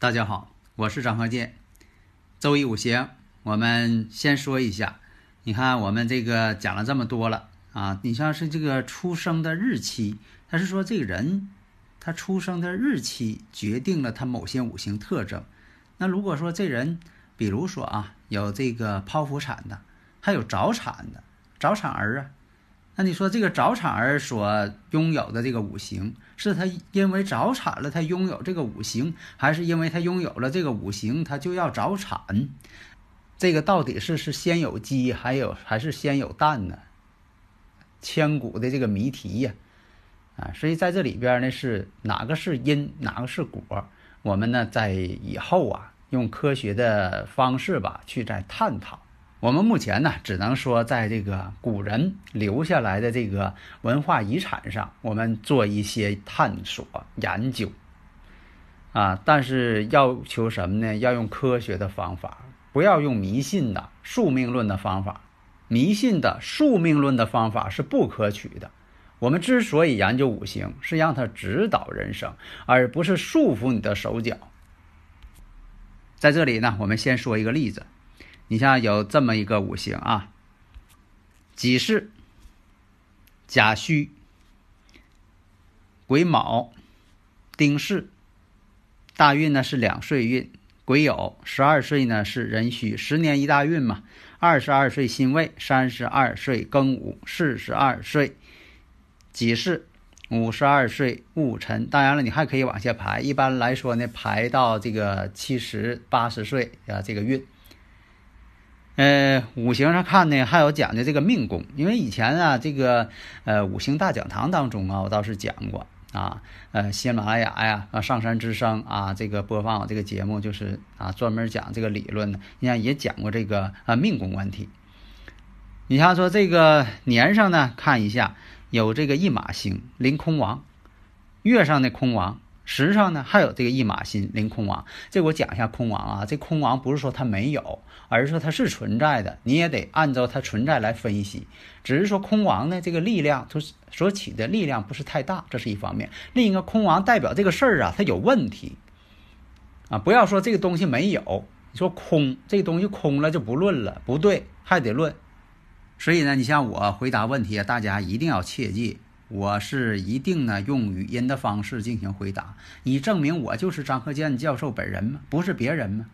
大家好，我是张鹤剑。周易五行，我们先说一下。你看，我们这个讲了这么多了啊，你像是这个出生的日期，他是说这个人他出生的日期决定了他某些五行特征。那如果说这人，比如说啊，有这个剖腹产的，还有早产的早产儿啊。那你说这个早产儿所拥有的这个五行，是他因为早产了他拥有这个五行，还是因为他拥有了这个五行他就要早产？这个到底是是先有鸡还有还是先有蛋呢？千古的这个谜题呀！啊，所以在这里边呢是哪个是因，哪个是果？我们呢在以后啊用科学的方式吧去再探讨。我们目前呢，只能说在这个古人留下来的这个文化遗产上，我们做一些探索研究，啊，但是要求什么呢？要用科学的方法，不要用迷信的宿命论的方法。迷信的宿命论的方法是不可取的。我们之所以研究五行，是让它指导人生，而不是束缚你的手脚。在这里呢，我们先说一个例子。你像有这么一个五行啊，己巳、甲戌、癸卯、丁巳，大运呢是两岁运；癸酉十二岁呢是壬戌，十年一大运嘛。二十二岁辛未，三十二岁庚午，四十二岁己巳，五十二岁戊辰。当然了，你还可以往下排。一般来说呢，排到这个七十八十岁啊，这个运。呃，五行上看呢，还有讲的这个命宫，因为以前啊，这个呃五行大讲堂当中啊，我倒是讲过啊，呃，喜马拉雅呀，啊，上山之声啊，这个播放这个节目就是啊，专门讲这个理论的，你看也讲过这个啊命宫问题。你像说这个年上呢，看一下有这个一马星临空王，月上的空王。实际上呢，还有这个一马星临空王，这我讲一下空王啊。这空王不是说它没有，而是说它是存在的，你也得按照它存在来分析。只是说空王呢，这个力量它所起的力量不是太大，这是一方面。另一个空王代表这个事儿啊，它有问题啊。不要说这个东西没有，你说空这个东西空了就不论了，不对，还得论。所以呢，你像我回答问题啊，大家一定要切记。我是一定呢用语音的方式进行回答，以证明我就是张鹤建教授本人嘛，不是别人嘛。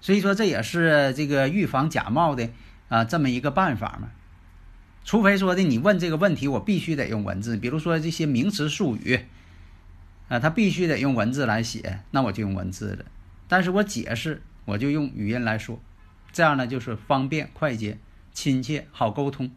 所以说这也是这个预防假冒的啊这么一个办法嘛。除非说的你问这个问题，我必须得用文字，比如说这些名词术语啊，他必须得用文字来写，那我就用文字了。但是我解释，我就用语音来说，这样呢就是方便、快捷、亲切、好沟通。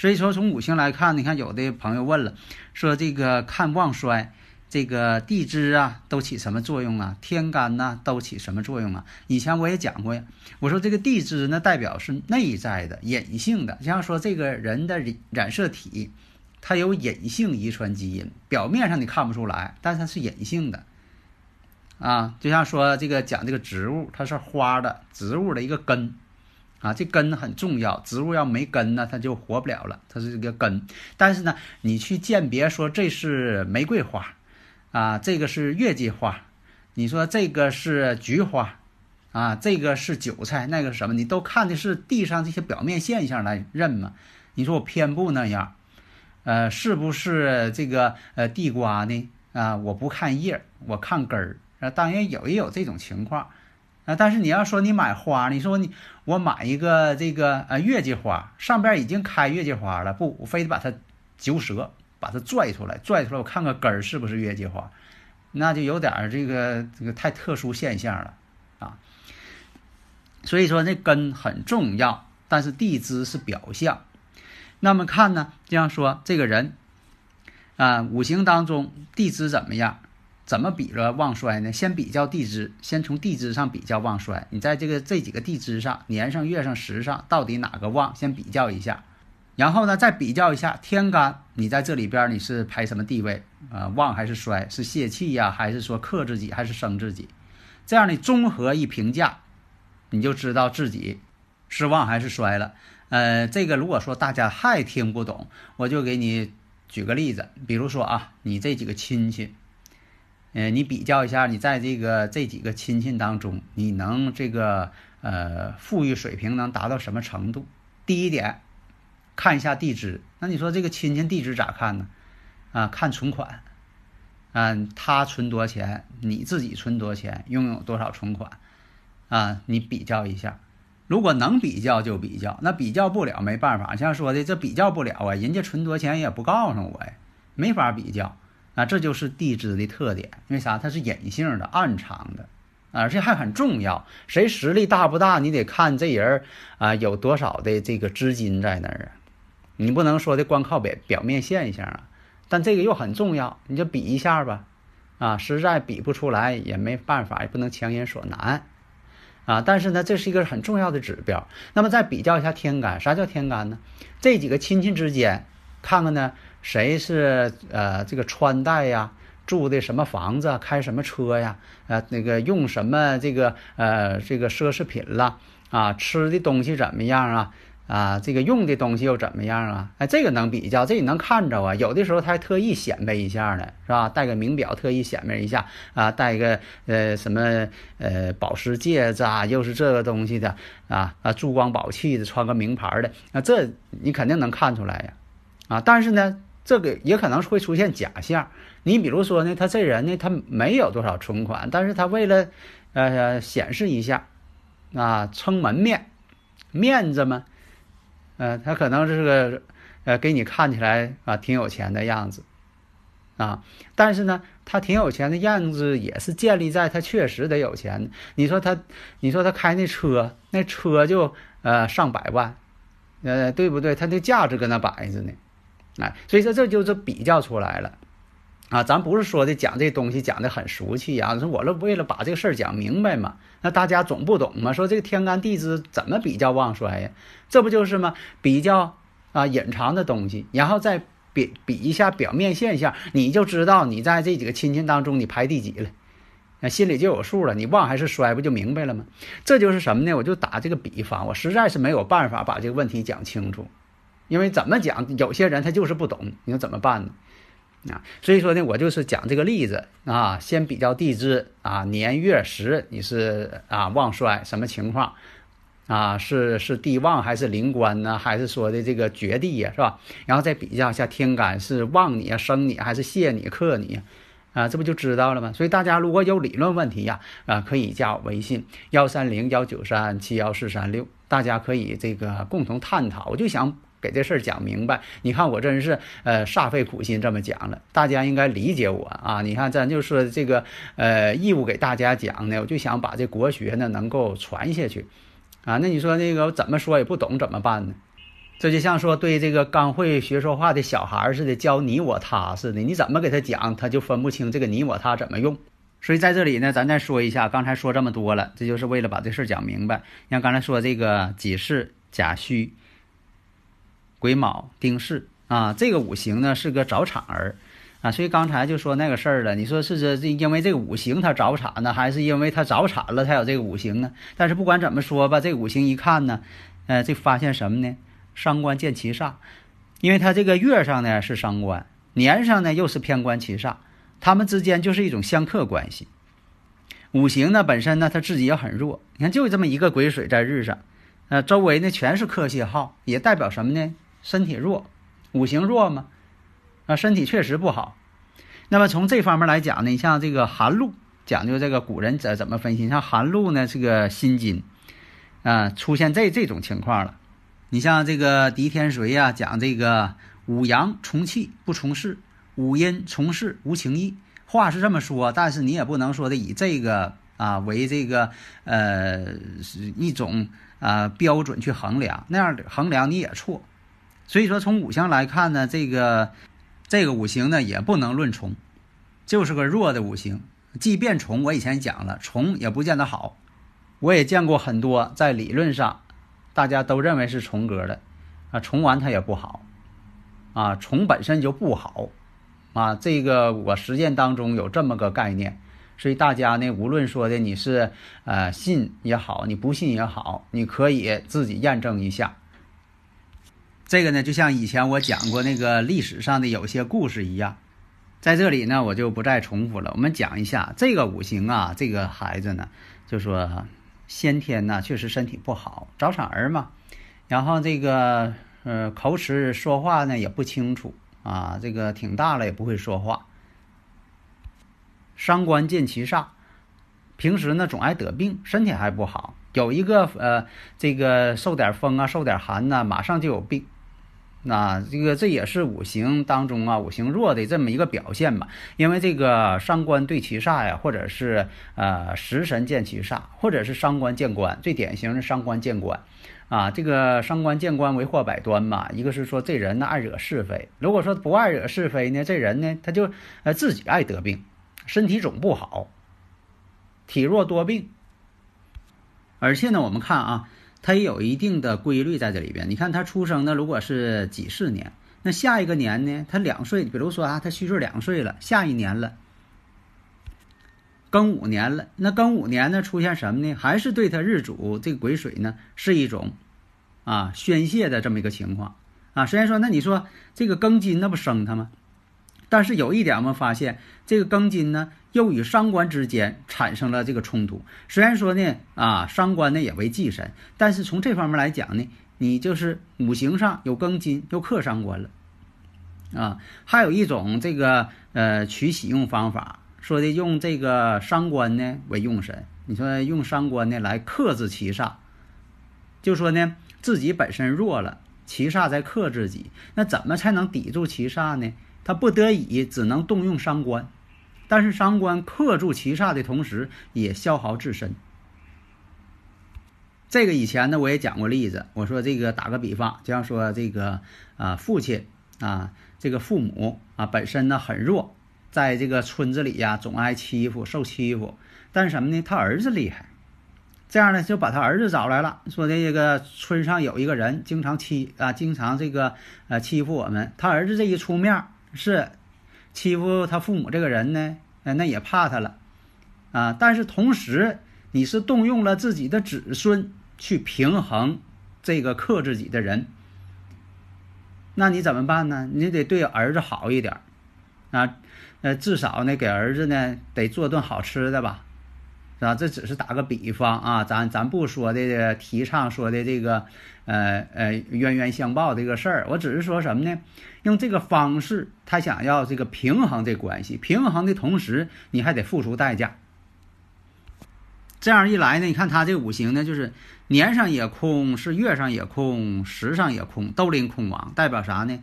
所以说，从五行来看，你看有的朋友问了，说这个看旺衰，这个地支啊都起什么作用啊？天干呐都起什么作用啊？以前我也讲过呀，我说这个地支呢代表是内在的、隐性的，就像说这个人的染色体，它有隐性遗传基因，表面上你看不出来，但它是隐性的，啊，就像说这个讲这个植物，它是花的植物的一个根。啊，这根很重要，植物要没根呢，它就活不了了。它是这个根，但是呢，你去鉴别说这是玫瑰花，啊，这个是月季花，你说这个是菊花，啊，这个是韭菜，那个是什么，你都看的是地上这些表面现象来认嘛？你说我偏不那样，呃，是不是这个呃地瓜呢？啊，我不看叶，我看根儿。啊，当然有也有这种情况。啊，但是你要说你买花，你说你我买一个这个呃月季花，上边已经开月季花了，不，我非得把它揪折，把它拽出来，拽出来我看看根儿是不是月季花，那就有点这个这个太特殊现象了啊。所以说，那根很重要，但是地支是表象。那么看呢，这样说，这个人啊，五行当中地支怎么样？怎么比着旺衰呢？先比较地支，先从地支上比较旺衰。你在这个这几个地支上，年上、月上、时上，到底哪个旺？先比较一下，然后呢，再比较一下天干，你在这里边你是排什么地位啊？旺还是衰？是泄气呀，还是说克自己，还是生自己？这样你综合一评价，你就知道自己是旺还是衰了。呃，这个如果说大家还听不懂，我就给你举个例子，比如说啊，你这几个亲戚。呃，你比较一下，你在这个这几个亲戚当中，你能这个呃富裕水平能达到什么程度？第一点，看一下地支。那你说这个亲戚地支咋看呢？啊，看存款，啊，他存多少钱，你自己存多少钱，拥有多少存款，啊，你比较一下。如果能比较就比较，那比较不了没办法。像说的这比较不了啊，人家存多少钱也不告诉我呀，没法比较。啊，这就是地支的特点，因为啥？它是隐性的、暗藏的，而且还很重要。谁实力大不大？你得看这人啊有多少的这个资金在那儿啊。你不能说的光靠表表面现象啊。但这个又很重要，你就比一下吧。啊，实在比不出来也没办法，也不能强人所难啊。但是呢，这是一个很重要的指标。那么再比较一下天干，啥叫天干呢？这几个亲戚之间，看看呢。谁是呃这个穿戴呀，住的什么房子，开什么车呀，呃那个用什么这个呃这个奢侈品了啊，吃的东西怎么样啊啊这个用的东西又怎么样啊？哎，这个能比较，这你能看着啊。有的时候他还特意显摆一下呢，是吧？戴个名表特意显摆一下啊，戴个呃什么呃宝石戒指啊，又是这个东西的啊啊珠光宝气的，穿个名牌的，那这你肯定能看出来呀啊，但是呢。这个也可能会出现假象。你比如说呢，他这人呢，他没有多少存款，但是他为了呃显示一下啊，撑门面面子嘛，呃，他可能是个呃给你看起来啊挺有钱的样子啊，但是呢，他挺有钱的样子也是建立在他确实得有钱。你说他，你说他开那车，那车就呃上百万，呃对不对？他的价值搁那摆着呢。哎，所以说这就是比较出来了，啊，咱不是说的讲这东西讲的很俗气啊，说我是为了把这个事儿讲明白嘛，那大家总不懂嘛，说这个天干地支怎么比较旺衰呀？这不就是吗？比较啊隐藏的东西，然后再比比一下表面现象，你就知道你在这几个亲戚当中你排第几了，那心里就有数了，你旺还是衰不就明白了吗？这就是什么呢？我就打这个比方，我实在是没有办法把这个问题讲清楚。因为怎么讲，有些人他就是不懂，你说怎么办呢？啊，所以说呢，我就是讲这个例子啊，先比较地支啊，年月时你是啊旺衰什么情况啊？是是地旺还是临官呢？还是说的这个绝地呀，是吧？然后再比较一下天干是旺你啊，生你还是泄你克你啊？这不就知道了吗？所以大家如果有理论问题呀，啊，可以加我微信幺三零幺九三七幺四三六，大家可以这个共同探讨。我就想。给这事儿讲明白，你看我真是呃煞费苦心这么讲了，大家应该理解我啊！你看咱就说这个呃义务给大家讲呢，我就想把这国学呢能够传下去啊。那你说那个怎么说也不懂怎么办呢？这就像说对这个刚会学说话的小孩似的，教你我他似的，你怎么给他讲，他就分不清这个你我他怎么用。所以在这里呢，咱再说一下，刚才说这么多了，这就是为了把这事儿讲明白。像刚才说这个己巳、甲戌。癸卯、丁巳啊，这个五行呢是个早产儿啊，所以刚才就说那个事儿了。你说是这这因为这个五行它早产呢，还是因为它早产了才有这个五行呢？但是不管怎么说吧，这五行一看呢，呃，这发现什么呢？伤官见其煞，因为它这个月上呢是伤官，年上呢又是偏官其煞，他们之间就是一种相克关系。五行呢本身呢它自己也很弱，你看就这么一个癸水在日上，呃，周围呢全是克泄号，也代表什么呢？身体弱，五行弱嘛，啊，身体确实不好。那么从这方面来讲呢，你像这个寒露，讲究这个古人怎怎么分析？像寒露呢，这个辛金，啊，出现这这种情况了。你像这个狄天水呀，讲这个五阳从气不从事，五阴从事无情义。话是这么说，但是你也不能说的以这个啊为这个呃一种啊标准去衡量，那样的衡量你也错。所以说从五行来看呢，这个这个五行呢也不能论冲，就是个弱的五行。即便冲，我以前讲了，冲也不见得好。我也见过很多在理论上大家都认为是重格的啊，重完它也不好啊，重本身就不好。啊，这个我实践当中有这么个概念，所以大家呢，无论说的你是呃信也好，你不信也好，你可以自己验证一下。这个呢，就像以前我讲过那个历史上的有些故事一样，在这里呢，我就不再重复了。我们讲一下这个五行啊，这个孩子呢，就说先天呢确实身体不好，早产儿嘛，然后这个呃口齿说话呢也不清楚。啊，这个挺大了也不会说话。伤官见其煞，平时呢总爱得病，身体还不好。有一个呃，这个受点风啊，受点寒呐，马上就有病。那这个这也是五行当中啊，五行弱的这么一个表现吧。因为这个伤官对其煞呀，或者是呃食神见其煞，或者是伤官见官，最典型的伤官见官。啊，这个伤官见官为祸百端嘛。一个是说这人呢爱惹是非，如果说不爱惹是非呢，这人呢他就呃自己爱得病，身体总不好，体弱多病。而且呢，我们看啊，他也有一定的规律在这里边。你看他出生呢，如果是己巳年，那下一个年呢，他两岁，比如说啊，他虚岁两岁了，下一年了。庚午年了，那庚午年呢出现什么呢？还是对他日主这个癸水呢是一种啊宣泄的这么一个情况啊。虽然说，那你说这个庚金那不生他吗？但是有一点我们发现，这个庚金呢又与伤官之间产生了这个冲突。虽然说呢啊伤官呢也为忌神，但是从这方面来讲呢，你就是五行上有庚金又克伤官了啊。还有一种这个呃取喜用方法。说的用这个伤官呢为用神，你说用伤官呢来克制其煞，就说呢自己本身弱了，七煞在克自己，那怎么才能抵住七煞呢？他不得已只能动用伤官，但是伤官克住七煞的同时也消耗自身。这个以前呢我也讲过例子，我说这个打个比方，就像说这个啊父亲啊这个父母啊本身呢很弱。在这个村子里呀，总挨欺负，受欺负。但是什么呢？他儿子厉害，这样呢，就把他儿子找来了，说这个村上有一个人经常欺啊，经常这个呃欺负我们。他儿子这一出面，是欺负他父母这个人呢，那也怕他了啊。但是同时，你是动用了自己的子孙去平衡这个克自己的人，那你怎么办呢？你得对儿子好一点啊。呃，至少呢，给儿子呢得做顿好吃的吧，是吧？这只是打个比方啊，咱咱不说的提倡说的这个，呃呃冤冤相报这个事儿，我只是说什么呢？用这个方式，他想要这个平衡这关系，平衡的同时，你还得付出代价。这样一来呢，你看他这五行呢，就是年上也空，是月上也空，时上也空，都临空亡，代表啥呢？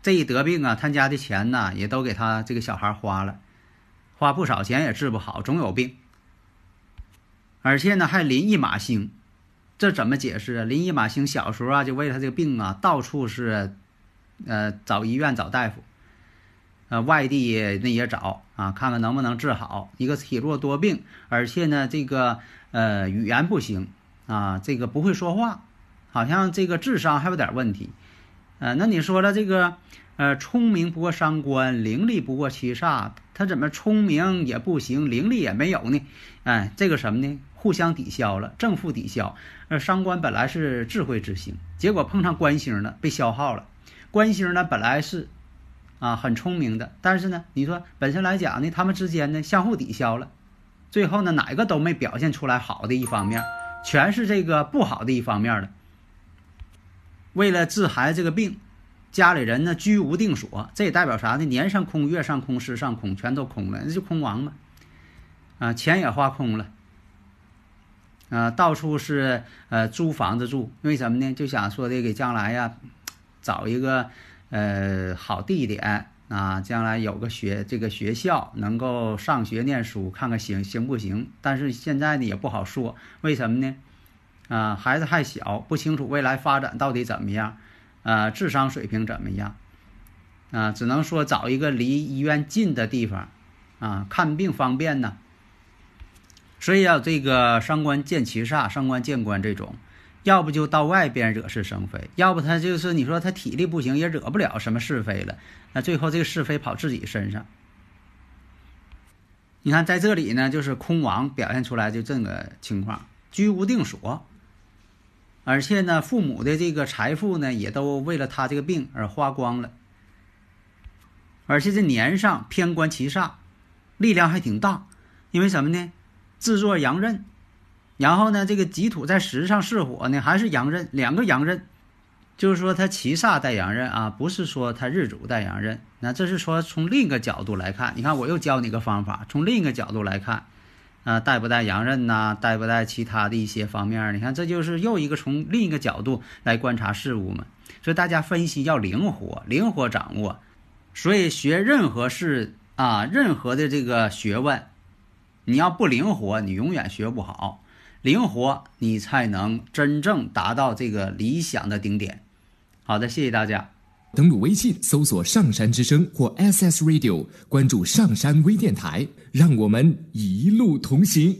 这一得病啊，他家的钱呢也都给他这个小孩花了，花不少钱也治不好，总有病。而且呢还临一马星，这怎么解释啊？临一马星小时候啊就为他这个病啊到处是，呃找医院找大夫，呃外地那也找啊看看能不能治好。一个体弱多病，而且呢这个呃语言不行啊，这个不会说话，好像这个智商还有点问题。呃，那你说了这个，呃，聪明不过伤官，伶俐不过七煞，他怎么聪明也不行，伶俐也没有呢？哎，这个什么呢？互相抵消了，正负抵消。呃，伤官本来是智慧之星，结果碰上官星了，被消耗了。官星呢，本来是啊很聪明的，但是呢，你说本身来讲呢，他们之间呢相互抵消了，最后呢，哪个都没表现出来好的一方面，全是这个不好的一方面了。为了治孩子这个病，家里人呢居无定所，这也代表啥呢？年上空，月上空，时上空，全都空了，那就空亡嘛。啊，钱也花空了。啊，到处是呃租房子住，为什么呢？就想说的给将来呀，找一个呃好地点啊，将来有个学这个学校能够上学念书，看看行行不行？但是现在呢也不好说，为什么呢？啊，孩子还小，不清楚未来发展到底怎么样，啊，智商水平怎么样？啊，只能说找一个离医院近的地方，啊，看病方便呢。所以要这个伤官见七煞，伤官见官这种，要不就到外边惹是生非，要不他就是你说他体力不行，也惹不了什么是非了。那最后这个是非跑自己身上。你看在这里呢，就是空亡表现出来就这个情况，居无定所。而且呢，父母的这个财富呢，也都为了他这个病而花光了。而且这年上偏官七煞，力量还挺大。因为什么呢？制作阳刃，然后呢，这个己土在石上是火呢，还是阳刃，两个阳刃。就是说他七煞带阳刃啊，不是说他日主带阳刃。那这是说从另一个角度来看，你看我又教你个方法，从另一个角度来看。啊，带不带阳刃呐？带不带其他的一些方面？你看，这就是又一个从另一个角度来观察事物嘛。所以大家分析要灵活，灵活掌握。所以学任何事啊，任何的这个学问，你要不灵活，你永远学不好。灵活，你才能真正达到这个理想的顶点。好的，谢谢大家。登录微信，搜索“上山之声”或 SS Radio，关注上山微电台，让我们一路同行。